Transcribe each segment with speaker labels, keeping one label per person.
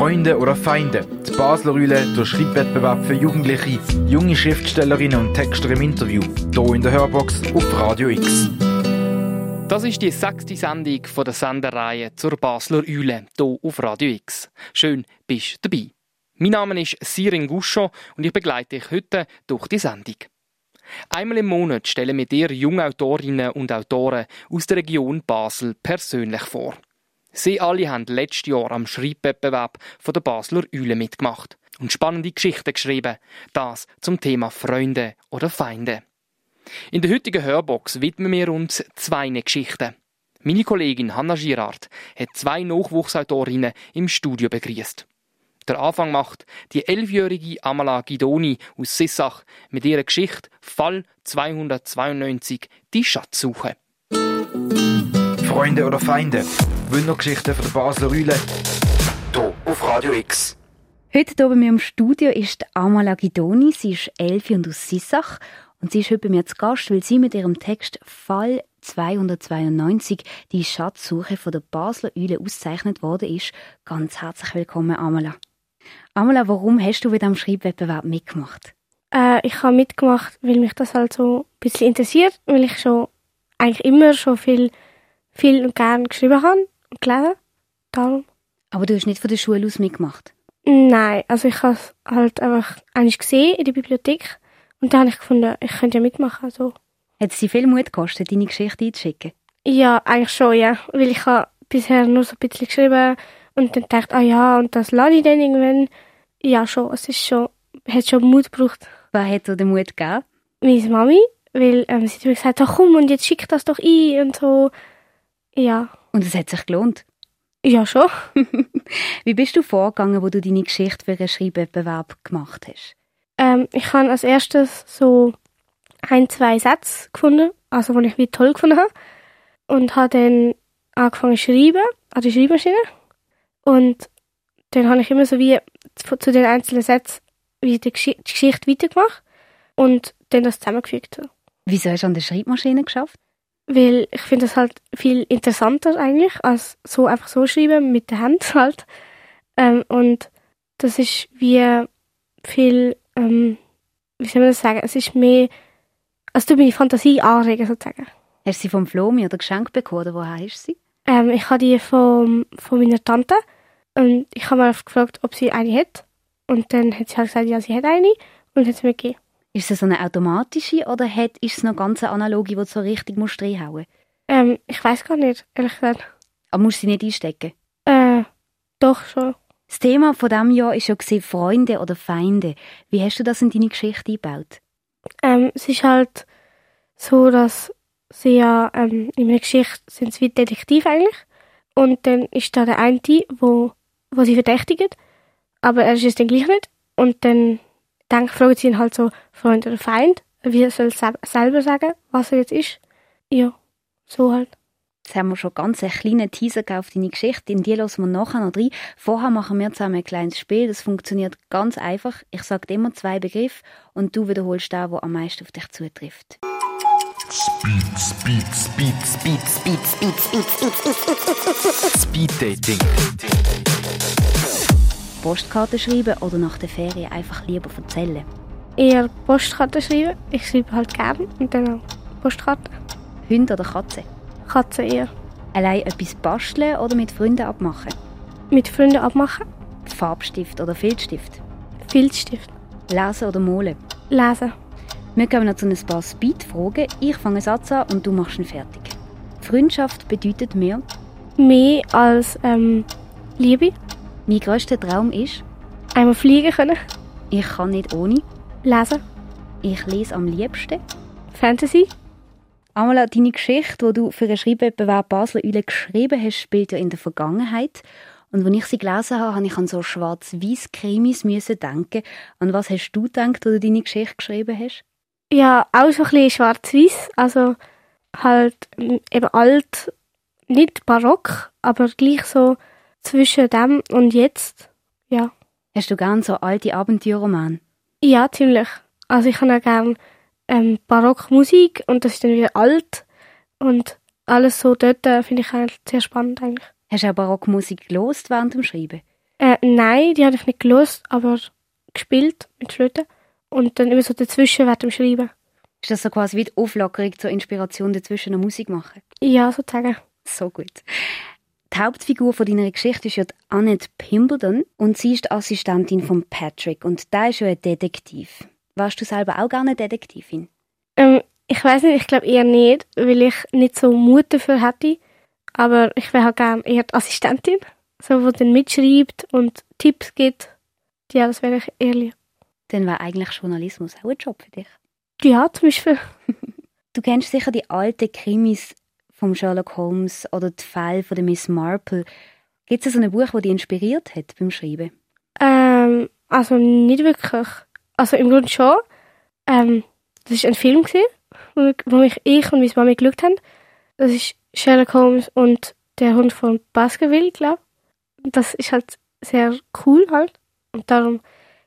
Speaker 1: Freunde oder Feinde? Die Basler Rühle, der Schreibwettbewerb für Jugendliche, junge Schriftstellerinnen und Texter im Interview. Hier in der Hörbox auf Radio X.
Speaker 2: Das ist die sechste Sendung von der Sendereihe zur Basler Eule hier auf Radio X. Schön, bist du dabei. Mein Name ist Sirin Guscho und ich begleite dich heute durch die Sendung. Einmal im Monat stellen wir dir junge Autorinnen und Autoren aus der Region Basel persönlich vor. Sie alle haben letztes Jahr am Schreibwettbewerb von der Basler Eule mitgemacht und spannende Geschichten geschrieben. Das zum Thema Freunde oder Feinde. In der heutigen Hörbox widmen wir uns zwei Geschichten. Meine Kollegin Hanna Girard hat zwei Nachwuchsautorinnen im Studio begrüßt. Der Anfang macht die elfjährige Amala Gidoni aus Sissach mit ihrer Geschichte Fall 292 die Schatzsuche.
Speaker 1: Freunde oder Feinde? Wundergeschichten von der Basler Rühle. Hier auf Radio X.
Speaker 3: Heute hier bei mir im Studio ist Amala Gidoni. Sie ist elf und aus Sissach. Und sie ist heute bei mir zu Gast, weil sie mit ihrem Text Fall 292 die Schatzsuche von der Basler Eule ausgezeichnet worden ist. Ganz herzlich willkommen, Amala. Amala, warum hast du bei diesem Schreibwettbewerb mitgemacht?
Speaker 4: Äh, ich habe mitgemacht, weil mich das halt so ein bisschen interessiert, weil ich schon eigentlich immer schon viel, viel und gern geschrieben habe gelesen. Darum.
Speaker 3: Aber du hast nicht von der Schule aus mitgemacht?
Speaker 4: Nein, also ich habe es halt einfach eigentlich gesehen in der Bibliothek und dann habe ich gefunden, ich könnte ja mitmachen. Also.
Speaker 3: Hat es dir viel Mut gekostet, deine Geschichte einzuschicken?
Speaker 4: Ja, eigentlich schon, ja. Weil ich habe bisher nur so ein bisschen geschrieben und dann dachte ah ja, und das lade ich dann irgendwann. Ja, schon, es ist schon, hat schon Mut gebraucht.
Speaker 3: Wer hat dir den Mut gegeben?
Speaker 4: Meine Mami, weil ähm, sie hat mir gesagt, ach komm, und jetzt schick das doch ein und so. Ja.
Speaker 3: Und es hat sich gelohnt?
Speaker 4: Ja, schon.
Speaker 3: Wie bist du vorgegangen, wo du deine Geschichte für einen Schreibwettbewerb gemacht hast?
Speaker 4: Ähm, ich habe als erstes so ein, zwei Sätze gefunden, also die ich wie toll gefunden habe. Und habe dann angefangen zu schreiben, an der Schreibmaschine. Und dann habe ich immer so wie zu, zu den einzelnen Sätzen wie die, Gesch die Geschichte weitergemacht und dann das zusammengefügt.
Speaker 3: Wieso hast du an der Schreibmaschine geschafft?
Speaker 4: Weil ich finde das halt viel interessanter eigentlich, als so einfach so schreiben, mit der Hand halt. Ähm, und das ist wie viel, ähm, wie soll man das sagen, es ist mehr, also du meine Fantasie anregen sozusagen.
Speaker 3: Hast du sie vom Flomi oder geschenkt bekommen oder woher du sie?
Speaker 4: Ähm, ich habe die von, von meiner Tante und ich habe mal gefragt, ob sie eine hat. Und dann hat sie halt gesagt, ja, sie hat eine und hat sie mir gegeben.
Speaker 3: Ist es so eine automatische oder hat, ist es noch ganz eine analoge, die du so richtig musst reinhauen
Speaker 4: Ähm, ich weiß gar nicht, ehrlich gesagt.
Speaker 3: Aber musst du sie nicht einstecken?
Speaker 4: Äh, doch schon.
Speaker 3: Das Thema von diesem Jahr ist ja Freunde oder Feinde. Wie hast du das in deine Geschichte eingebaut?
Speaker 4: Ähm, es ist halt so, dass sie ja ähm, in meiner Geschichte sind sie wie Detektiv eigentlich. Und dann ist da der eine, wo, wo sie verdächtigt, aber er ist es dann gleich nicht. Und dann dann fragen sie ihn halt so, Freund oder Feind, wie er soll selber sagen, was er jetzt ist. Ja, so halt.
Speaker 3: Jetzt haben wir schon ganz einen kleinen Teaser auf deine Geschichte. In die hören wir nachher noch rein. Vorher machen wir zusammen ein kleines Spiel. Das funktioniert ganz einfach. Ich sage immer zwei Begriffe und du wiederholst den, der am meisten auf dich zutrifft.
Speaker 1: Speed, Speed, Speed, Speed, Speed, Speed, Speed, Speed, Speed Dating.
Speaker 3: Postkarten schreiben oder nach der Ferien einfach lieber erzählen?
Speaker 4: Eher Postkarten schreiben. Ich schreibe halt gerne und dann auch Postkarten.
Speaker 3: Hund oder Katze?
Speaker 4: Katze eher.
Speaker 3: Allein etwas basteln oder mit Freunden abmachen?
Speaker 4: Mit Freunden abmachen.
Speaker 3: Farbstift oder Filzstift?
Speaker 4: Filzstift.
Speaker 3: Lesen oder malen?
Speaker 4: Lesen.
Speaker 3: Wir kommen noch zu ein paar Speed-Fragen. Ich fange einen Satz an und du machst ihn fertig. Freundschaft bedeutet mir?
Speaker 4: Mehr als ähm, Liebe.
Speaker 3: Mein grösster Traum ist?
Speaker 4: Einmal fliegen können.
Speaker 3: Ich kann nicht ohne?
Speaker 4: Lesen.
Speaker 3: Ich lese am liebsten?
Speaker 4: Fantasy.
Speaker 3: Einmal deine Geschichte, die du für einen Schreibwettbewerb Basler Eule geschrieben hast, spielt ja in der Vergangenheit. Und als ich sie gelesen habe, habe ich an so schwarz-weiß Krimis denken. An was hast du gedacht, als du deine Geschichte geschrieben hast?
Speaker 4: Ja, auch so ein bisschen schwarz-weiß. Also halt eben alt, nicht barock, aber gleich so zwischen dem und jetzt. Ja.
Speaker 3: Hast du gern so alte Abenteuerromane?
Speaker 4: Ja, ziemlich. Also ich habe auch gern ähm, Barockmusik und das ist dann wieder alt und alles so dort äh, finde ich eigentlich sehr spannend eigentlich.
Speaker 3: Hast du auch Barockmusik gelost während dem Schreiben?
Speaker 4: Äh, nein, die habe ich nicht gelöst, aber gespielt mit Flöte. Und dann immer so dazwischen während dem Schreiben.
Speaker 3: Ist das so quasi wie die Auflockerung zur Inspiration dazwischen noch Musik machen?
Speaker 4: Ja, sozusagen.
Speaker 3: So gut. Die Hauptfigur von deiner Geschichte ist ja die Annette Pimbledon und sie ist die Assistentin von Patrick und der ist ja ein Detektiv. Warst du selber auch gerne Detektivin?
Speaker 4: Ähm, ich weiß nicht, ich glaube eher nicht, weil ich nicht so Mut dafür hätte. Aber ich wäre halt gerne eher die Assistentin, so, die dann mitschreibt und Tipps gibt. Ja, das wäre ich ehrlich.
Speaker 3: Dann wäre eigentlich Journalismus auch ein Job für dich.
Speaker 4: Ja, zum Beispiel.
Speaker 3: Du kennst sicher die alten Krimis von Sherlock Holmes oder die Fälle von der Miss Marple. Gibt es so ein Buch, das dich inspiriert hat beim Schreiben?
Speaker 4: Ähm, also nicht wirklich. Also im Grunde schon. Ähm, das war ein Film, gewesen, wo, wo mich ich und meine Mama geschaut haben. Das ist Sherlock Holmes und der Hund von Baskerville, glaube ich. Das ist halt sehr cool halt. Und darum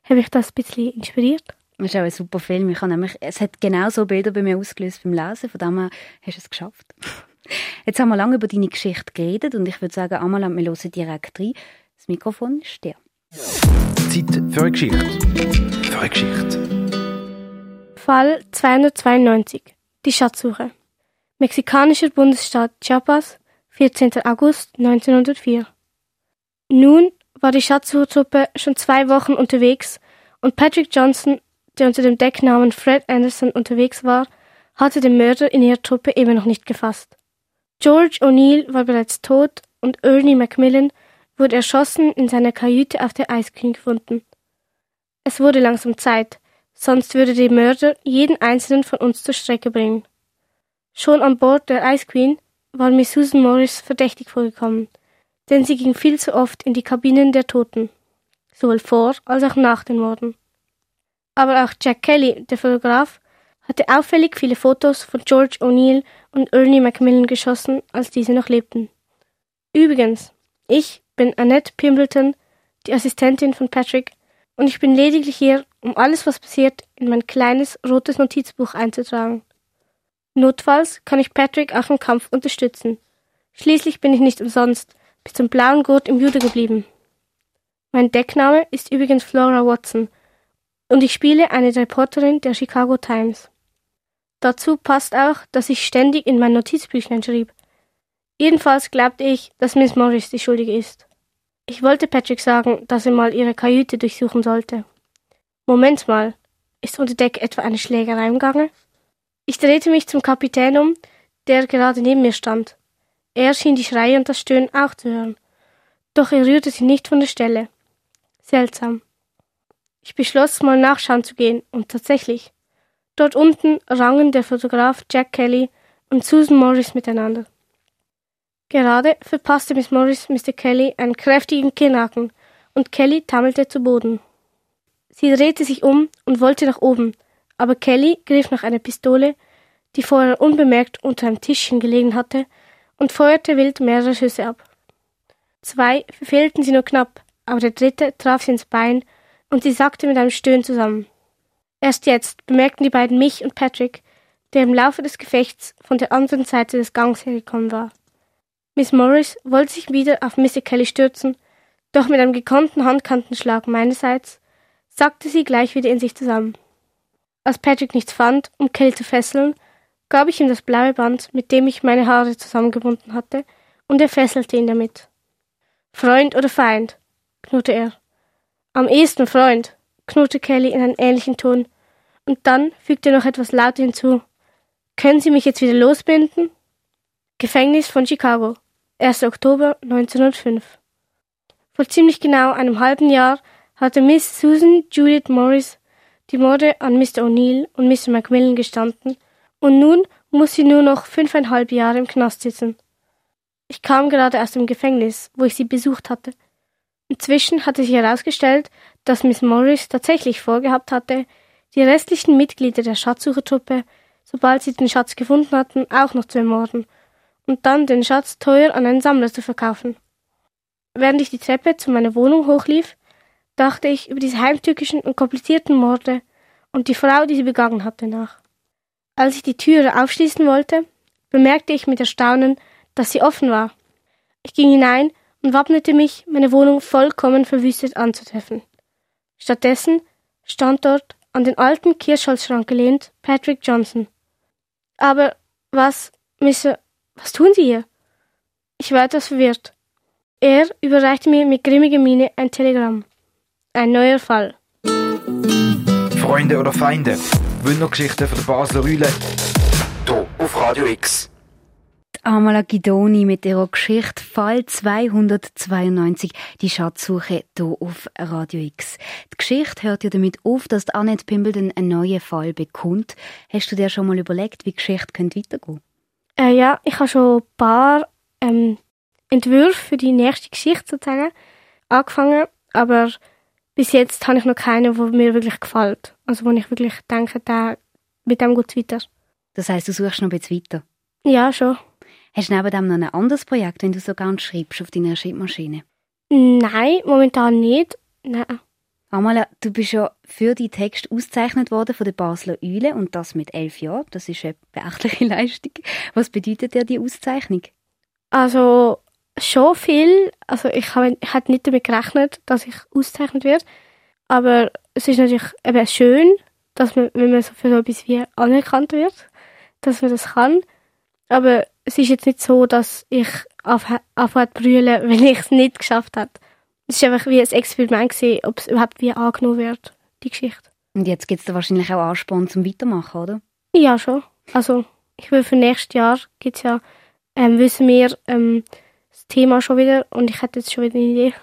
Speaker 4: habe ich das ein bisschen inspiriert.
Speaker 3: Das ist auch ein super Film. Ich habe nämlich, es hat genau so Bilder bei mir ausgelöst beim Lesen. Von dem her hast du es geschafft. Jetzt haben wir lange über deine Geschichte geredet und ich würde sagen, einmal wir hören direkt rein. Das Mikrofon ist dir.
Speaker 1: Zeit für eine Geschichte. Für eine Geschichte.
Speaker 4: Fall 292. Die Schatzsuche. Mexikanischer Bundesstaat Chiapas, 14. August 1904. Nun war die Schatzsuchertruppe schon zwei Wochen unterwegs und Patrick Johnson, der unter dem Decknamen Fred Anderson unterwegs war, hatte den Mörder in ihrer Truppe immer noch nicht gefasst. George O'Neill war bereits tot und Ernie Macmillan wurde erschossen in seiner Kajüte auf der Queen gefunden. Es wurde langsam Zeit, sonst würde der Mörder jeden einzelnen von uns zur Strecke bringen. Schon an Bord der Ice Queen war Miss Susan Morris verdächtig vorgekommen, denn sie ging viel zu oft in die Kabinen der Toten, sowohl vor als auch nach den Morden. Aber auch Jack Kelly, der Fotograf, hatte auffällig viele Fotos von George O'Neill und Ernie Macmillan geschossen, als diese noch lebten. Übrigens, ich bin Annette Pimbleton, die Assistentin von Patrick, und ich bin lediglich hier, um alles, was passiert, in mein kleines rotes Notizbuch einzutragen. Notfalls kann ich Patrick auch im Kampf unterstützen. Schließlich bin ich nicht umsonst bis zum blauen Gurt im Jude geblieben. Mein Deckname ist übrigens Flora Watson und ich spiele eine Reporterin der Chicago Times. Dazu passt auch, dass ich ständig in mein Notizbüchlein schrieb. Jedenfalls glaubte ich, dass Miss Morris die Schuldige ist. Ich wollte Patrick sagen, dass er mal ihre Kajüte durchsuchen sollte. Moment mal, ist unter Deck etwa eine Schlägerei im Gange? Ich drehte mich zum Kapitän um, der gerade neben mir stand. Er schien die Schreie und das Stöhnen auch zu hören. Doch er rührte sich nicht von der Stelle. Seltsam. Ich beschloss, mal nachschauen zu gehen, und tatsächlich. Dort unten rangen der Fotograf Jack Kelly und Susan Morris miteinander. Gerade verpasste Miss Morris Mr. Kelly einen kräftigen Kinnhaken und Kelly tammelte zu Boden. Sie drehte sich um und wollte nach oben, aber Kelly griff nach einer Pistole, die vorher unbemerkt unter einem Tischchen gelegen hatte, und feuerte wild mehrere Schüsse ab. Zwei verfehlten sie nur knapp, aber der dritte traf sie ins Bein und sie sackte mit einem Stöhnen zusammen. Erst jetzt bemerkten die beiden mich und Patrick, der im Laufe des Gefechts von der anderen Seite des Gangs hergekommen war. Miss Morris wollte sich wieder auf Mr. Kelly stürzen, doch mit einem gekonnten Handkantenschlag meinerseits sackte sie gleich wieder in sich zusammen. Als Patrick nichts fand, um Kelly zu fesseln, gab ich ihm das blaue Band, mit dem ich meine Haare zusammengebunden hatte, und er fesselte ihn damit. Freund oder Feind? knurrte er. Am ehesten Freund, knurrte Kelly in einem ähnlichen Ton, und dann fügte er noch etwas lauter hinzu. Können Sie mich jetzt wieder losbinden? Gefängnis von Chicago, 1. Oktober 1905. Vor ziemlich genau einem halben Jahr hatte Miss Susan Judith Morris die Morde an Mr. O'Neill und Mr. Macmillan gestanden, und nun muss sie nur noch fünfeinhalb Jahre im Knast sitzen. Ich kam gerade aus dem Gefängnis, wo ich sie besucht hatte. Inzwischen hatte sich herausgestellt, dass Miss Morris tatsächlich vorgehabt hatte, die restlichen Mitglieder der Schatzsuchertruppe, sobald sie den Schatz gefunden hatten, auch noch zu ermorden und dann den Schatz teuer an einen Sammler zu verkaufen. Während ich die Treppe zu meiner Wohnung hochlief, dachte ich über diese heimtückischen und komplizierten Morde und die Frau, die sie begangen hatte, nach. Als ich die Türe aufschließen wollte, bemerkte ich mit Erstaunen, dass sie offen war. Ich ging hinein und wappnete mich, meine Wohnung vollkommen verwüstet anzutreffen. Stattdessen stand dort, an den alten Kirschholzschrank gelehnt, Patrick Johnson. Aber was, Mr. Was tun Sie hier? Ich war etwas verwirrt. Er überreichte mir mit grimmiger Miene ein Telegramm. Ein neuer Fall.
Speaker 1: Freunde oder Feinde? Wundergeschichten von der Basler Rühle. Hier auf Radio X.
Speaker 3: Amala Gidoni mit ihrer Geschichte Fall 292, die Schatzsuche hier auf Radio X. Die Geschichte hört ja damit auf, dass Annette Pimbledon einen neuen Fall bekommt. Hast du dir schon mal überlegt, wie die Geschichte weitergehen könnte?
Speaker 4: Äh, ja, ich habe schon ein paar ähm, Entwürfe für die nächste Geschichte sozusagen angefangen, aber bis jetzt habe ich noch keinen, der mir wirklich gefällt. Also wo ich wirklich denke, der, mit dem geht es weiter.
Speaker 3: Das heißt, du suchst noch ein bisschen weiter?
Speaker 4: Ja, schon.
Speaker 3: Hast du neben dem noch ein anderes Projekt, wenn du so ganz schreibst auf deiner Schreibmaschine?
Speaker 4: Nein, momentan nicht. Nein.
Speaker 3: Amala, du bist ja für die Text ausgezeichnet worden von der Basler Eule und das mit elf Jahren. Das ist eine beachtliche Leistung. Was bedeutet dir die Auszeichnung?
Speaker 4: Also schon viel. Also ich habe ich nicht damit gerechnet, dass ich ausgezeichnet werde. Aber es ist natürlich eben schön, dass man, wenn man für so etwas wie anerkannt wird, dass man das kann. Aber es ist jetzt nicht so, dass ich anfange zu brüllen, wenn ich es nicht geschafft habe. Es war einfach wie ein Experiment, gewesen, ob es überhaupt wie angenommen wird, die Geschichte.
Speaker 3: Und jetzt gibt es da wahrscheinlich auch Ansporn zum Weitermachen, oder?
Speaker 4: Ja, schon. Also, ich will für nächstes Jahr gibt's ja, ähm, wissen wir ähm, das Thema schon wieder und ich hätte jetzt schon wieder eine Idee.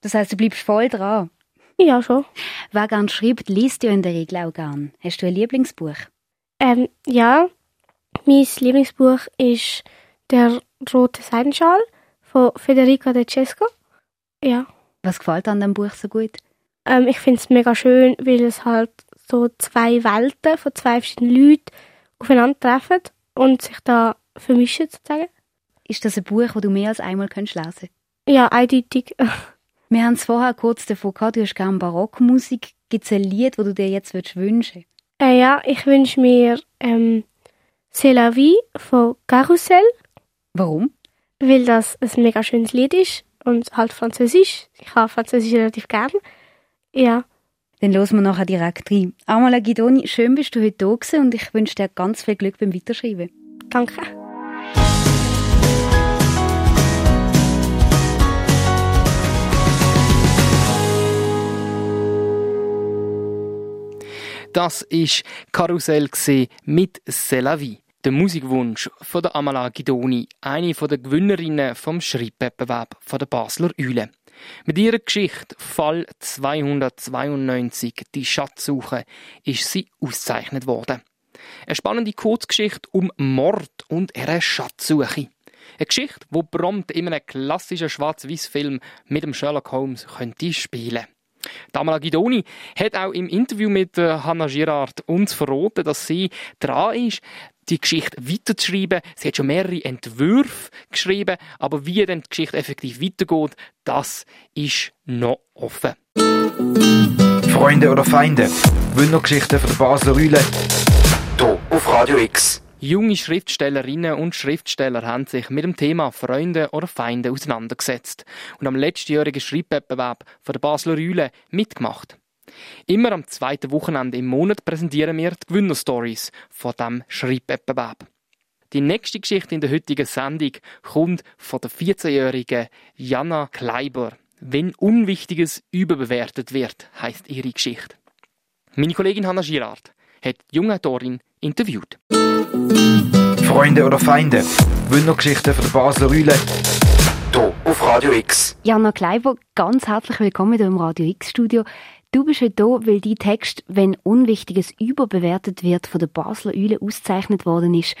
Speaker 3: Das heißt, du bleibst voll dran?
Speaker 4: Ja, schon.
Speaker 3: Wer gern schreibt, liest ja in der Regel auch gern. Hast du ein Lieblingsbuch?
Speaker 4: Ähm, ja, mein Lieblingsbuch ist Der rote Seidenschal von Federica De Cesco. Ja.
Speaker 3: Was gefällt an dem Buch so gut?
Speaker 4: Ähm, ich finde es mega schön, weil es halt so zwei Welten von zwei verschiedenen Leuten aufeinandertreffen und sich da vermischen sozusagen.
Speaker 3: Ist das ein Buch, das du mehr als einmal lesen kannst?
Speaker 4: Ja, eindeutig.
Speaker 3: Wir haben es vorher kurz davon gehabt, du hast gerne Barockmusik. Gibt es ein Lied, das du dir jetzt wünschen würdest?
Speaker 4: Äh, ja, ich wünsche mir ähm, C'est la vie von Carousel.
Speaker 3: Warum?
Speaker 4: Weil das ein mega schönes Lied ist und halt Französisch. Ich habe Französisch relativ gern. Ja.
Speaker 3: Dann hören wir nachher direkt rein. Amala Guidoni, schön bist du heute da gewesen und ich wünsche dir ganz viel Glück beim Weiterschreiben.
Speaker 4: Danke.
Speaker 2: Das ist Karussell mit Selavi. Der Musikwunsch von der Amala Gidoni, eine der Gewinnerinnen vom Schreibwettbewerb von der Basler Eule. Mit ihrer Geschichte Fall 292, die Schatzsuche, ist sie ausgezeichnet worden. Eine spannende Kurzgeschichte um Mord und ihre Schatzsuche. Eine Geschichte, die prompt in einem klassischen Schwarz-Weiß-Film mit dem Sherlock Holmes könnte spielen Damala Gidoni hat auch im Interview mit äh, Hannah Girard uns verraten, dass sie dran ist, die Geschichte weiterzuschreiben. Sie hat schon mehrere Entwürfe geschrieben, aber wie dann die Geschichte effektiv weitergeht, das ist noch offen.
Speaker 1: Freunde oder Feinde? Wundergeschichten von der Basler Rühle. Hier auf Radio X.
Speaker 2: Junge Schriftstellerinnen und Schriftsteller haben sich mit dem Thema Freunde oder Feinde auseinandergesetzt und am letztjährigen Schreibwettbewerb von der Basler Rühle mitgemacht. Immer am zweiten Wochenende im Monat präsentieren wir die Gewinnerstories von dem Schreibwettbewerb. Die nächste Geschichte in der heutigen Sendung kommt von der 14-jährigen Jana Kleiber. Wenn Unwichtiges überbewertet wird, heißt ihre Geschichte. Meine Kollegin Hanna Girard hat die junge Autorin interviewt.
Speaker 1: Freunde oder Feinde? Wundergeschichten von der Basler Rühle. Hier auf Radio X.
Speaker 3: Jana Kleiber, ganz herzlich willkommen hier im Radio X Studio. Du bist heute hier, weil dein Text, wenn Unwichtiges überbewertet wird, von der Basler Eule ausgezeichnet worden ist.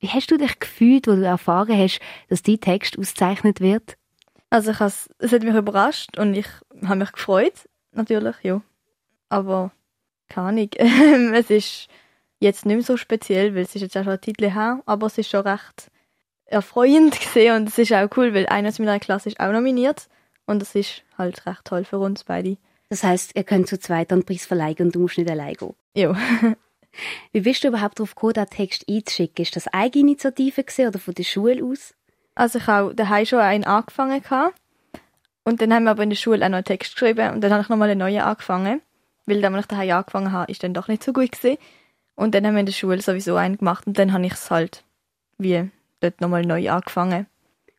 Speaker 3: Wie hast du dich gefühlt, wo du erfahren hast, dass dein Text ausgezeichnet wird?
Speaker 5: Also ich has, es hat mich überrascht und ich habe mich gefreut, natürlich, ja. Aber keine Ahnung, es ist jetzt nicht mehr so speziell, weil es ist jetzt auch schon ein Titel her, aber es ist schon recht erfreuend gesehen und es ist auch cool, weil einer aus meiner Klasse ist auch nominiert und das ist halt recht toll für uns beide.
Speaker 3: Das heißt, ihr könnt zu zweit einen Preis verleihen und du musst nicht allein gehen.
Speaker 5: Ja.
Speaker 3: Wie bist du überhaupt darauf gekommen, den Text einzuschicken? Ist das Eigeninitiative oder von der Schule aus?
Speaker 5: Also ich habe daheim schon einen angefangen gehabt Und dann haben wir aber in der Schule auch noch einen Text geschrieben und dann habe ich nochmal einen neuen angefangen. Weil dann, als ich daheim angefangen habe, ist dann doch nicht so gut gewesen. Und dann haben wir in der Schule sowieso einen gemacht und dann habe ich es halt wie dort nochmal neu angefangen.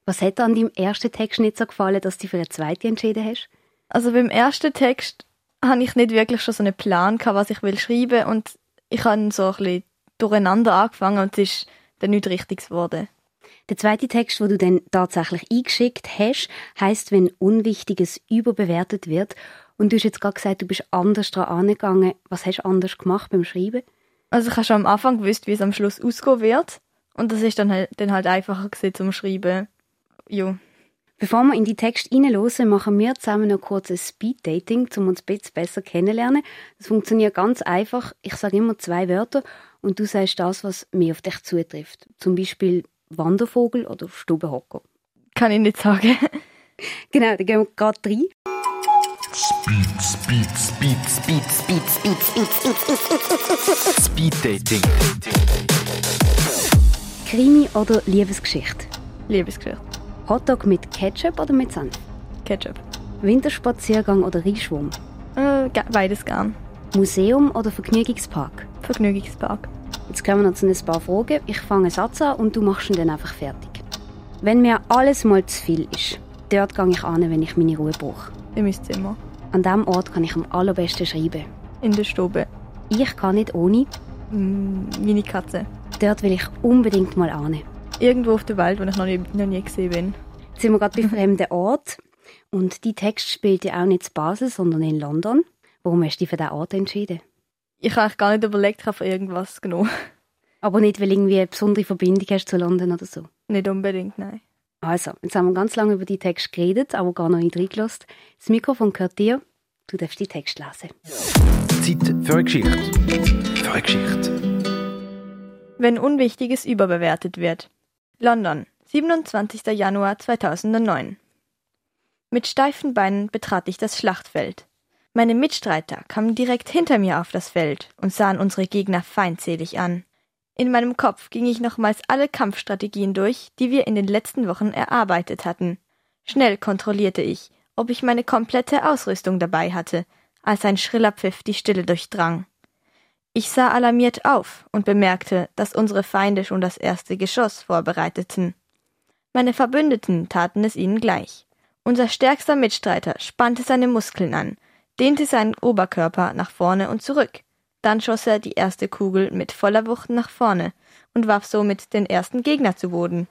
Speaker 3: Was hat dir an deinem ersten Text nicht so gefallen, dass du für einen zweiten entschieden hast?
Speaker 5: Also beim ersten Text habe ich nicht wirklich schon so einen Plan gehabt, was ich will schreiben und ich habe so ein bisschen durcheinander angefangen und es ist dann nicht richtig geworden.
Speaker 3: Der zweite Text, wo du dann tatsächlich eingeschickt hast, heißt, wenn Unwichtiges überbewertet wird. Und du hast jetzt gerade gesagt, du bist anders daran angegangen. Was hast du anders gemacht beim Schreiben?
Speaker 5: Also ich habe schon am Anfang gewusst, wie es am Schluss ausgehen wird. Und das ist dann halt, dann halt einfacher gewesen zum Schreiben. Jo.
Speaker 3: Bevor wir in die Text hineinhören, machen wir zusammen noch kurz ein Speed-Dating, um uns ein bisschen besser kennenlernen. Das funktioniert ganz einfach. Ich sage immer zwei Wörter und du sagst das, was mir auf dich zutrifft. Zum Beispiel Wandervogel oder Stubenhocker.
Speaker 5: Kann ich nicht sagen.
Speaker 3: genau, dann gehen wir gerade rein.
Speaker 1: Speed, Speed, Speed, Speed, Speed, Speed, Speed, Speed, Speed Dating.
Speaker 3: Krimi oder Liebesgeschichte?
Speaker 5: Liebesgeschichte.
Speaker 3: Hotdog mit Ketchup oder mit Senf?
Speaker 5: Ketchup.
Speaker 3: Winterspaziergang oder Reischwurm?
Speaker 5: Äh, beides gern.
Speaker 3: Museum oder Vergnügungspark?
Speaker 5: Vergnügungspark.
Speaker 3: Jetzt kommen wir noch zu ein paar Fragen. Ich fange einen Satz an und du machst ihn dann einfach fertig. Wenn mir alles mal zu viel ist, dort gehe ich an, wenn ich meine Ruhe brauche.
Speaker 5: In mein Zimmer.
Speaker 3: An diesem Ort kann ich am allerbesten schreiben.
Speaker 5: In der Stube.
Speaker 3: Ich kann nicht ohne.
Speaker 5: Mm, meine Katze.
Speaker 3: Dort will ich unbedingt mal an.
Speaker 5: Irgendwo auf der Welt, wo ich noch nie, noch nie gesehen bin.
Speaker 3: Jetzt sind wir gerade bei fremden Ort. Und die Text spielt ja auch nicht in Basel, sondern in London. Warum hast du dich für diesen Ort entschieden?
Speaker 5: Ich habe gar nicht überlegt, ich habe für irgendwas genommen.
Speaker 3: Aber nicht, weil irgendwie eine besondere Verbindung hast zu London oder so?
Speaker 5: Nicht unbedingt, nein.
Speaker 3: Also, jetzt haben wir ganz lange über die Text geredet, aber gar noch nicht reingelassen. Das Mikrofon gehört dir. Du darfst die Text lesen.
Speaker 1: Zeit für eine Geschichte. Für eine Geschichte.
Speaker 5: Wenn Unwichtiges überbewertet wird. London, 27. Januar 2009. Mit steifen Beinen betrat ich das Schlachtfeld. Meine Mitstreiter kamen direkt hinter mir auf das Feld und sahen unsere Gegner feindselig an. In meinem Kopf ging ich nochmals alle Kampfstrategien durch, die wir in den letzten Wochen erarbeitet hatten. Schnell kontrollierte ich, ob ich meine komplette Ausrüstung dabei hatte, als ein schriller Pfiff die Stille durchdrang. Ich sah alarmiert auf und bemerkte, dass unsere Feinde schon das erste Geschoss vorbereiteten. Meine Verbündeten taten es ihnen gleich. Unser stärkster Mitstreiter spannte seine Muskeln an, dehnte seinen Oberkörper nach vorne und zurück. Dann schoss er die erste Kugel mit voller Wucht nach vorne und warf somit den ersten Gegner zu Boden.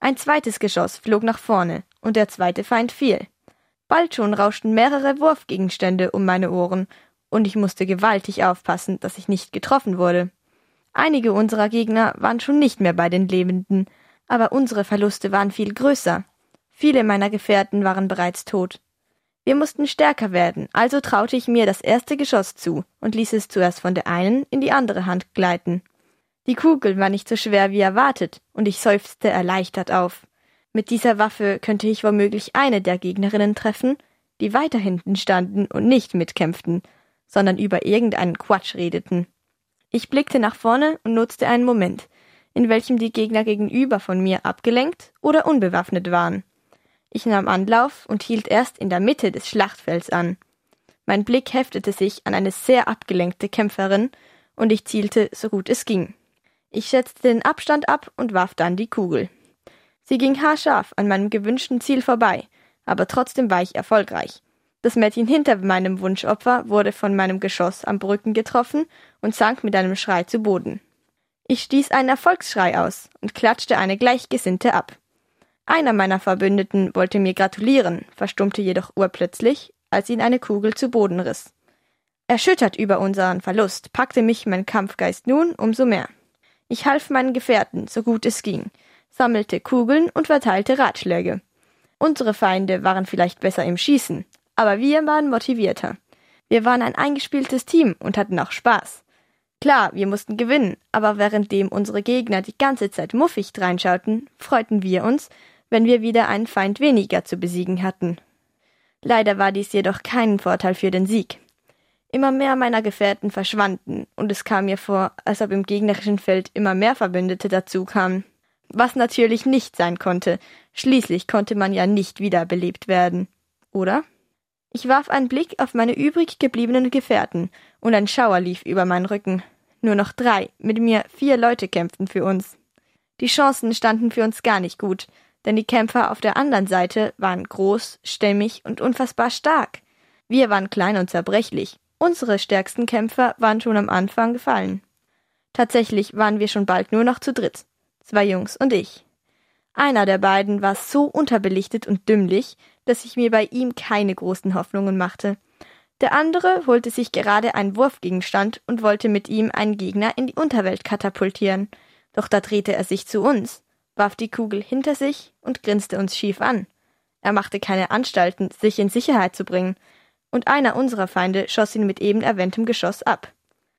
Speaker 5: Ein zweites Geschoss flog nach vorne und der zweite Feind fiel. Bald schon rauschten mehrere Wurfgegenstände um meine Ohren und ich musste gewaltig aufpassen, dass ich nicht getroffen wurde. Einige unserer Gegner waren schon nicht mehr bei den Lebenden, aber unsere Verluste waren viel größer. Viele meiner Gefährten waren bereits tot. Wir mussten stärker werden, also traute ich mir das erste Geschoss zu und ließ es zuerst von der einen in die andere Hand gleiten. Die Kugel war nicht so schwer wie erwartet, und ich seufzte erleichtert auf. Mit dieser Waffe könnte ich womöglich eine der Gegnerinnen treffen, die weiter hinten standen und nicht mitkämpften, sondern über irgendeinen Quatsch redeten. Ich blickte nach vorne und nutzte einen Moment, in welchem die Gegner gegenüber von mir abgelenkt oder unbewaffnet waren. Ich nahm Anlauf und hielt erst in der Mitte des Schlachtfelds an. Mein Blick heftete sich an eine sehr abgelenkte Kämpferin, und ich zielte so gut es ging. Ich schätzte den Abstand ab und warf dann die Kugel. Sie ging haarscharf an meinem gewünschten Ziel vorbei, aber trotzdem war ich erfolgreich. Das Mädchen hinter meinem Wunschopfer wurde von meinem Geschoss am Brücken getroffen und sank mit einem Schrei zu Boden. Ich stieß einen Erfolgsschrei aus und klatschte eine Gleichgesinnte ab. Einer meiner Verbündeten wollte mir gratulieren, verstummte jedoch urplötzlich, als ihn eine Kugel zu Boden riss. Erschüttert über unseren Verlust packte mich mein Kampfgeist nun umso mehr. Ich half meinen Gefährten, so gut es ging, sammelte Kugeln und verteilte Ratschläge. Unsere Feinde waren vielleicht besser im Schießen, aber wir waren motivierter. Wir waren ein eingespieltes Team und hatten auch Spaß. Klar, wir mussten gewinnen, aber währenddem unsere Gegner die ganze Zeit muffig dreinschauten, freuten wir uns, wenn wir wieder einen Feind weniger zu besiegen hatten. Leider war dies jedoch kein Vorteil für den Sieg. Immer mehr meiner Gefährten verschwanden, und es kam mir vor, als ob im gegnerischen Feld immer mehr Verbündete dazu kamen. Was natürlich nicht sein konnte, schließlich konnte man ja nicht wiederbelebt werden. oder? Ich warf einen Blick auf meine übrig gebliebenen Gefährten, und ein Schauer lief über meinen Rücken. Nur noch drei, mit mir vier Leute kämpften für uns. Die Chancen standen für uns gar nicht gut, denn die Kämpfer auf der anderen Seite waren groß, stämmig und unfassbar stark. Wir waren klein und zerbrechlich. Unsere stärksten Kämpfer waren schon am Anfang gefallen. Tatsächlich waren wir schon bald nur noch zu dritt. Zwei Jungs und ich. Einer der beiden war so unterbelichtet und dümmlich, dass ich mir bei ihm keine großen Hoffnungen machte. Der andere holte sich gerade einen Wurfgegenstand und wollte mit ihm einen Gegner in die Unterwelt katapultieren. Doch da drehte er sich zu uns, warf die Kugel hinter sich und grinste uns schief an. Er machte keine Anstalten, sich in Sicherheit zu bringen, und einer unserer Feinde schoss ihn mit eben erwähntem Geschoss ab.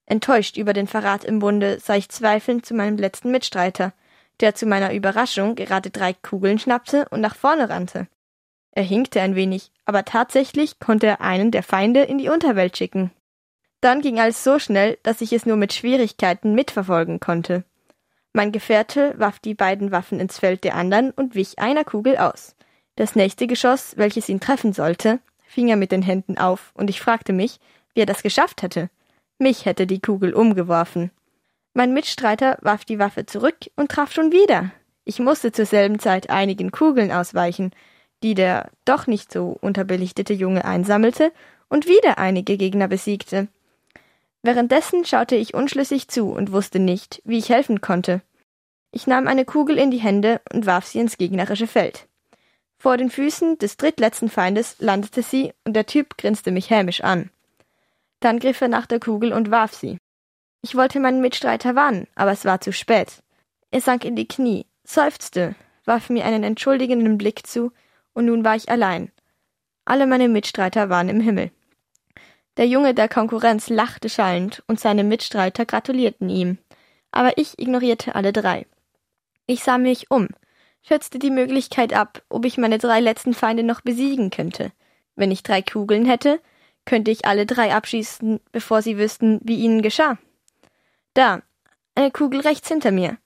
Speaker 5: Enttäuscht über den Verrat im Bunde sah ich zweifelnd zu meinem letzten Mitstreiter, der zu meiner Überraschung gerade drei Kugeln schnappte und nach vorne rannte. Er hinkte ein wenig, aber tatsächlich konnte er einen der Feinde in die Unterwelt schicken. Dann ging alles so schnell, dass ich es nur mit Schwierigkeiten mitverfolgen konnte. Mein Gefährte warf die beiden Waffen ins Feld der anderen und wich einer Kugel aus. Das nächste Geschoss, welches ihn treffen sollte, fing er mit den Händen auf, und ich fragte mich, wie er das geschafft hätte. Mich hätte die Kugel umgeworfen. Mein Mitstreiter warf die Waffe zurück und traf schon wieder. Ich musste zur selben Zeit einigen Kugeln ausweichen, die der doch nicht so unterbelichtete Junge einsammelte und wieder einige Gegner besiegte. Währenddessen schaute ich unschlüssig zu und wusste nicht, wie ich helfen konnte. Ich nahm eine Kugel in die Hände und warf sie ins gegnerische Feld. Vor den Füßen des drittletzten Feindes landete sie und der Typ grinste mich hämisch an. Dann griff er nach der Kugel und warf sie. Ich wollte meinen Mitstreiter warnen, aber es war zu spät. Er sank in die Knie, seufzte, warf mir einen entschuldigenden Blick zu und nun war ich allein. Alle meine Mitstreiter waren im Himmel. Der Junge der Konkurrenz lachte schallend und seine Mitstreiter gratulierten ihm. Aber ich ignorierte alle drei. Ich sah mich um, schätzte die Möglichkeit ab, ob ich meine drei letzten Feinde noch besiegen könnte. Wenn ich drei Kugeln hätte, könnte ich alle drei abschießen, bevor sie wüssten, wie ihnen geschah. Da, eine Kugel rechts hinter mir.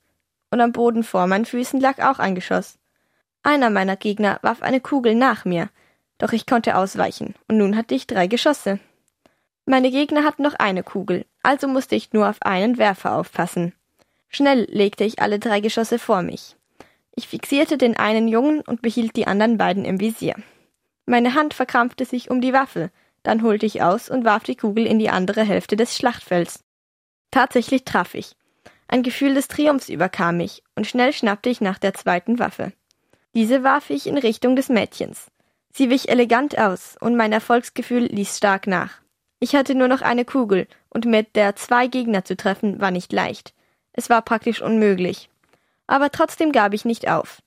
Speaker 5: Und am Boden vor meinen Füßen lag auch ein Geschoss. Einer meiner Gegner warf eine Kugel nach mir, doch ich konnte ausweichen, und nun hatte ich drei Geschosse. Meine Gegner hatten noch eine Kugel, also musste ich nur auf einen Werfer aufpassen. Schnell legte ich alle drei Geschosse vor mich. Ich fixierte den einen Jungen und behielt die anderen beiden im Visier. Meine Hand verkrampfte sich um die Waffe, dann holte ich aus und warf die Kugel in die andere Hälfte des Schlachtfelds. Tatsächlich traf ich. Ein Gefühl des Triumphs überkam mich, und schnell schnappte ich nach der zweiten Waffe. Diese warf ich in Richtung des Mädchens. Sie wich elegant aus, und mein Erfolgsgefühl ließ stark nach. Ich hatte nur noch eine Kugel, und mit der zwei Gegner zu treffen war nicht leicht. Es war praktisch unmöglich. Aber trotzdem gab ich nicht auf.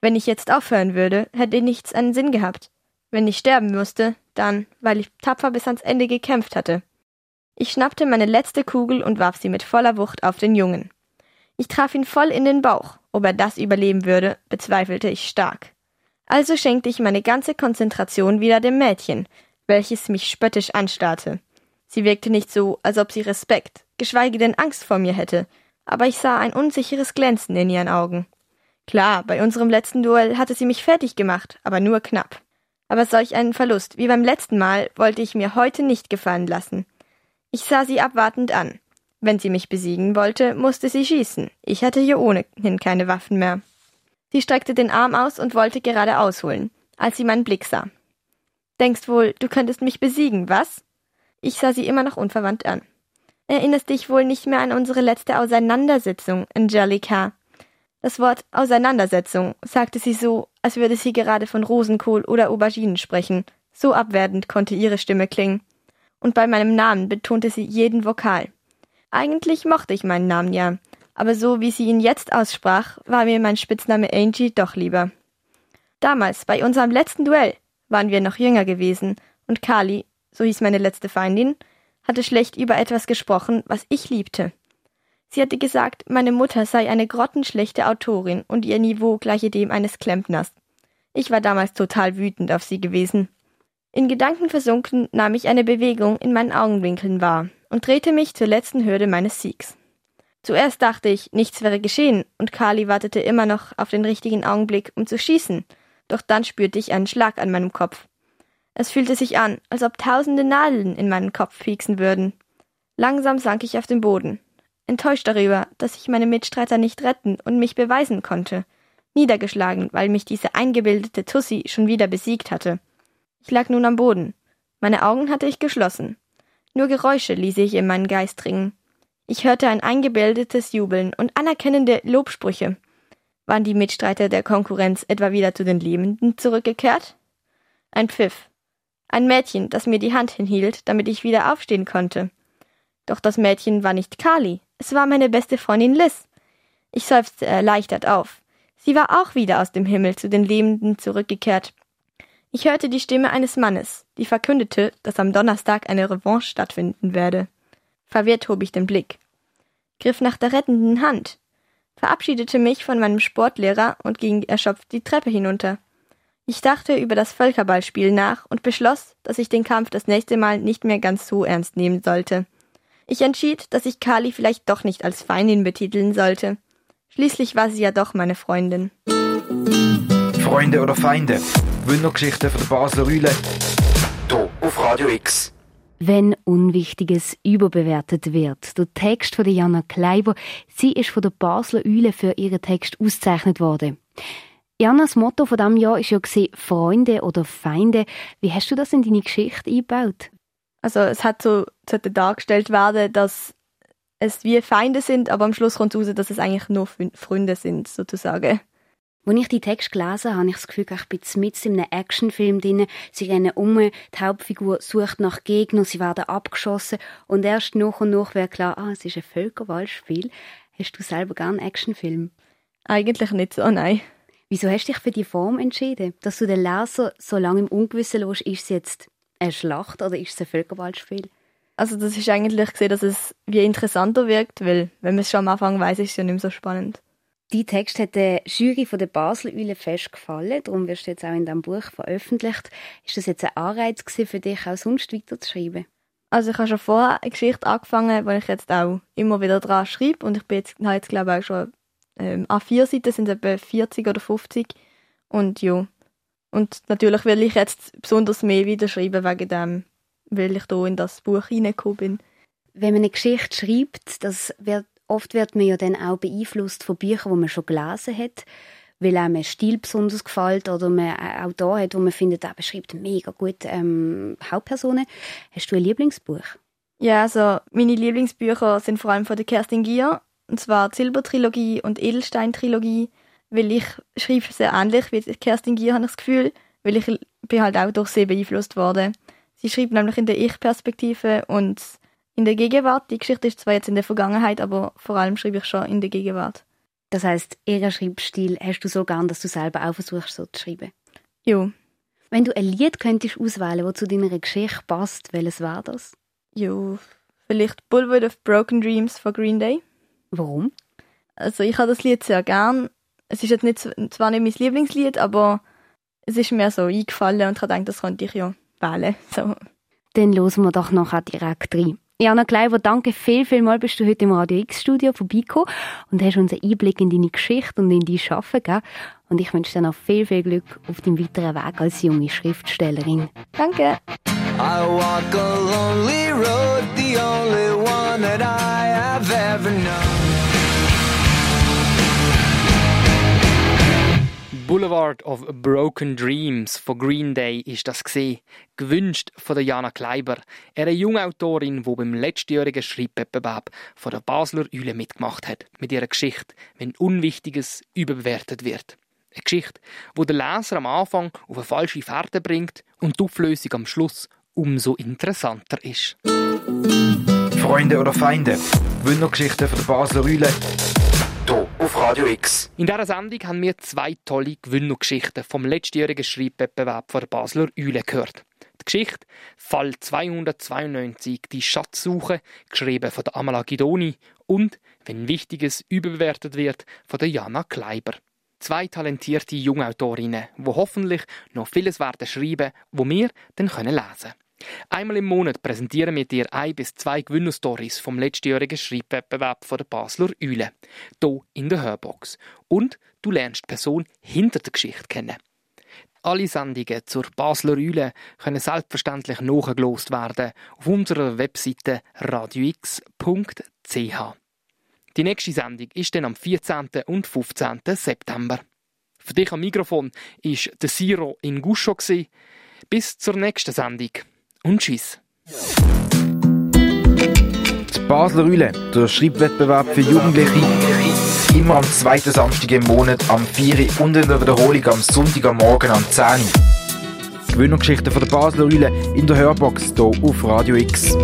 Speaker 5: Wenn ich jetzt aufhören würde, hätte nichts einen Sinn gehabt. Wenn ich sterben musste, dann, weil ich tapfer bis ans Ende gekämpft hatte. Ich schnappte meine letzte Kugel und warf sie mit voller Wucht auf den Jungen. Ich traf ihn voll in den Bauch. Ob er das überleben würde, bezweifelte ich stark. Also schenkte ich meine ganze Konzentration wieder dem Mädchen, welches mich spöttisch anstarrte. Sie wirkte nicht so, als ob sie Respekt, geschweige denn Angst vor mir hätte, aber ich sah ein unsicheres Glänzen in ihren Augen. Klar, bei unserem letzten Duell hatte sie mich fertig gemacht, aber nur knapp. Aber solch einen Verlust wie beim letzten Mal wollte ich mir heute nicht gefallen lassen. Ich sah sie abwartend an. Wenn sie mich besiegen wollte, musste sie schießen. Ich hatte hier ohnehin keine Waffen mehr. Sie streckte den Arm aus und wollte gerade ausholen, als sie meinen Blick sah. Denkst wohl, du könntest mich besiegen, was? Ich sah sie immer noch unverwandt an. Erinnerst dich wohl nicht mehr an unsere letzte Auseinandersetzung, Angelica? Das Wort Auseinandersetzung sagte sie so, als würde sie gerade von Rosenkohl oder Auberginen sprechen. So abwertend konnte ihre Stimme klingen. Und bei meinem Namen betonte sie jeden Vokal. Eigentlich mochte ich meinen Namen ja, aber so wie sie ihn jetzt aussprach, war mir mein Spitzname Angie doch lieber. Damals, bei unserem letzten Duell, waren wir noch jünger gewesen, und Kali, so hieß meine letzte Feindin, hatte schlecht über etwas gesprochen, was ich liebte. Sie hatte gesagt, meine Mutter sei eine grottenschlechte Autorin und ihr Niveau gleiche dem eines Klempners. Ich war damals total wütend auf sie gewesen. In Gedanken versunken nahm ich eine Bewegung in meinen Augenwinkeln wahr und drehte mich zur letzten Hürde meines Siegs. Zuerst dachte ich, nichts wäre geschehen, und Kali wartete immer noch auf den richtigen Augenblick, um zu schießen, doch dann spürte ich einen Schlag an meinem Kopf. Es fühlte sich an, als ob tausende Nadeln in meinen Kopf pieksen würden. Langsam sank ich auf den Boden, enttäuscht darüber, dass ich meine Mitstreiter nicht retten und mich beweisen konnte, niedergeschlagen, weil mich diese eingebildete Tussi schon wieder besiegt hatte. Ich lag nun am Boden. Meine Augen hatte ich geschlossen. Nur Geräusche ließ ich in meinen Geist dringen. Ich hörte ein eingebildetes Jubeln und anerkennende Lobsprüche. Waren die Mitstreiter der Konkurrenz etwa wieder zu den Lebenden zurückgekehrt? Ein Pfiff. Ein Mädchen, das mir die Hand hinhielt, damit ich wieder aufstehen konnte. Doch das Mädchen war nicht Kali, es war meine beste Freundin Liz. Ich seufzte erleichtert auf. Sie war auch wieder aus dem Himmel zu den Lebenden zurückgekehrt. Ich hörte die Stimme eines Mannes, die verkündete, dass am Donnerstag eine Revanche stattfinden werde. Verwirrt hob ich den Blick, griff nach der rettenden Hand, verabschiedete mich von meinem Sportlehrer und ging erschöpft die Treppe hinunter. Ich dachte über das Völkerballspiel nach und beschloss, dass ich den Kampf das nächste Mal nicht mehr ganz so ernst nehmen sollte. Ich entschied, dass ich Kali vielleicht doch nicht als Feindin betiteln sollte. Schließlich war sie ja doch meine Freundin.
Speaker 1: Freunde oder Feinde? Wundergeschichten von der Basler Rühle. Hier auf Radio X.
Speaker 3: Wenn Unwichtiges überbewertet wird. Der Text von Jana Kleiber, sie ist von der Basler Eule für ihren Text ausgezeichnet worden. Janas Motto von diesem Jahr ist ja Freunde oder Feinde. Wie hast du das in deine Geschichte eingebaut?
Speaker 5: Also es hat so sollte dargestellt werden, dass es wie Feinde sind, aber am Schluss kommt raus, dass es eigentlich nur Freunde sind, sozusagen.
Speaker 3: Als ich die Text gelesen habe, habe ich das Gefühl, ich bin mit in einem Actionfilm drin. Sie rennen um, die Hauptfigur sucht nach Gegnern, sie werden abgeschossen und erst nach und nach wird klar, ah, es ist ein Völkerwahlspiel. Hast du selber gern Actionfilm?
Speaker 5: Eigentlich nicht so, nein.
Speaker 3: Wieso hast du dich für die Form entschieden? Dass du den Leser so lange im Ungewissen lässt, ist es jetzt eine Schlacht oder ist es ein Völkerballspiel?
Speaker 5: Also das ist eigentlich gesehen, dass es wie interessanter wirkt, weil wenn man es schon am Anfang weiß, ist es ja nicht mehr so spannend.
Speaker 3: Die Text hat der Jury von der Basel Eule festgefallen, darum wirst du jetzt auch in diesem Buch veröffentlicht. Ist das jetzt ein Anreiz für dich, auch sonst weiterzuschreiben?
Speaker 5: Also ich habe schon vorher eine Geschichte angefangen, wo ich jetzt auch immer wieder dran schreibe und ich bin jetzt, habe jetzt glaube ich auch schon ähm, A4 Seiten sind etwa 40 oder 50 und ja. Und natürlich will ich jetzt besonders mehr wieder schreiben wegen dem, weil ich da in das Buch reingekommen bin.
Speaker 3: Wenn man eine Geschichte schreibt, das wird Oft wird man ja dann auch beeinflusst von Büchern, die man schon gelesen hat, weil einem ein Stil besonders gefällt oder man auch da hat, wo man findet, er beschreibt mega gut ähm, Hauptpersonen. Hast du ein Lieblingsbuch?
Speaker 5: Ja, also meine Lieblingsbücher sind vor allem von der Kerstin Gier, und zwar Silbertrilogie und Edelstein-Trilogie, weil ich schreibe sehr ähnlich wie Kerstin Gier, habe ich das Gefühl, weil ich bin halt auch durch sie beeinflusst worden. Sie schreibt nämlich in der Ich-Perspektive und in der Gegenwart. Die Geschichte ist zwar jetzt in der Vergangenheit, aber vor allem schreibe ich schon in der Gegenwart.
Speaker 3: Das heißt, ihren Schreibstil hast du so gern, dass du selber auch versuchst, so zu schreiben?
Speaker 5: Ja.
Speaker 3: Wenn du ein Lied könntest auswählen, das zu deiner Geschichte passt, welches wäre das?
Speaker 5: Ja, vielleicht Bullet of Broken Dreams von Green Day.
Speaker 3: Warum?
Speaker 5: Also ich habe das Lied sehr gern. Es ist jetzt nicht, zwar nicht mein Lieblingslied, aber es ist mir so eingefallen und ich habe gedacht, das könnte ich ja wählen. So.
Speaker 3: Dann hören wir doch nachher direkt rein. Jana Kleiber, danke viel, viel mal, bist du heute im Radio X-Studio vorbeigekommen und hast uns einen Einblick in deine Geschichte und in dein Schaffen gegeben. Und ich wünsche dir noch viel, viel Glück auf deinem weiteren Weg als junge Schriftstellerin.
Speaker 5: Danke.
Speaker 6: I walk a lonely road, the only one that I have ever known.
Speaker 2: Boulevard of Broken Dreams von Green Day ist das gesehen, gewünscht von der Jana Kleiber, eine junge Autorin, die beim letztjährigen Schreibwettbewerb von der Basler Eule mitgemacht hat, mit ihrer Geschichte, wenn Unwichtiges überbewertet wird. Eine Geschichte, wo der Leser am Anfang auf eine falsche Fährte bringt und die Auflösung am Schluss umso interessanter ist.
Speaker 1: Freunde oder Feinde? Wundergeschichten von der Basler Eule auf Radio X.
Speaker 2: In dieser Sendung haben wir zwei tolle Gewinnergeschichten vom letztjährigen Schreibwettbewerb der Basler Eule gehört. Die Geschichte Fall 292, die Schatzsuche, geschrieben von der Amala Gidoni und Wenn Wichtiges überbewertet wird, von der Jana Kleiber. Zwei talentierte Jungautorinnen, die hoffentlich noch vieles werden schreiben, wo wir dann lesen können. Einmal im Monat präsentieren wir dir ein bis zwei Gewinnerstories vom letztjährigen Schreibwettbewerb der Basler Eule. Hier in der Hörbox. Und du lernst die Person hinter der Geschichte kennen. Alle Sendungen zur Basler Eule können selbstverständlich nachgelost werden auf unserer Webseite radiox.ch. Die nächste Sendung ist dann am 14. und 15. September. Für dich am Mikrofon ist der Siro in Guscho. Bis zur nächsten Sendung und tschüss.
Speaker 1: Die Basler Eule, der Schreibwettbewerb für Jugendliche, immer am zweiten Samstag im Monat am 4 und in der Wiederholung am Sonntag am Morgen am 10 Gewinnergeschichten von der Basler Eule in der Hörbox hier auf Radio X.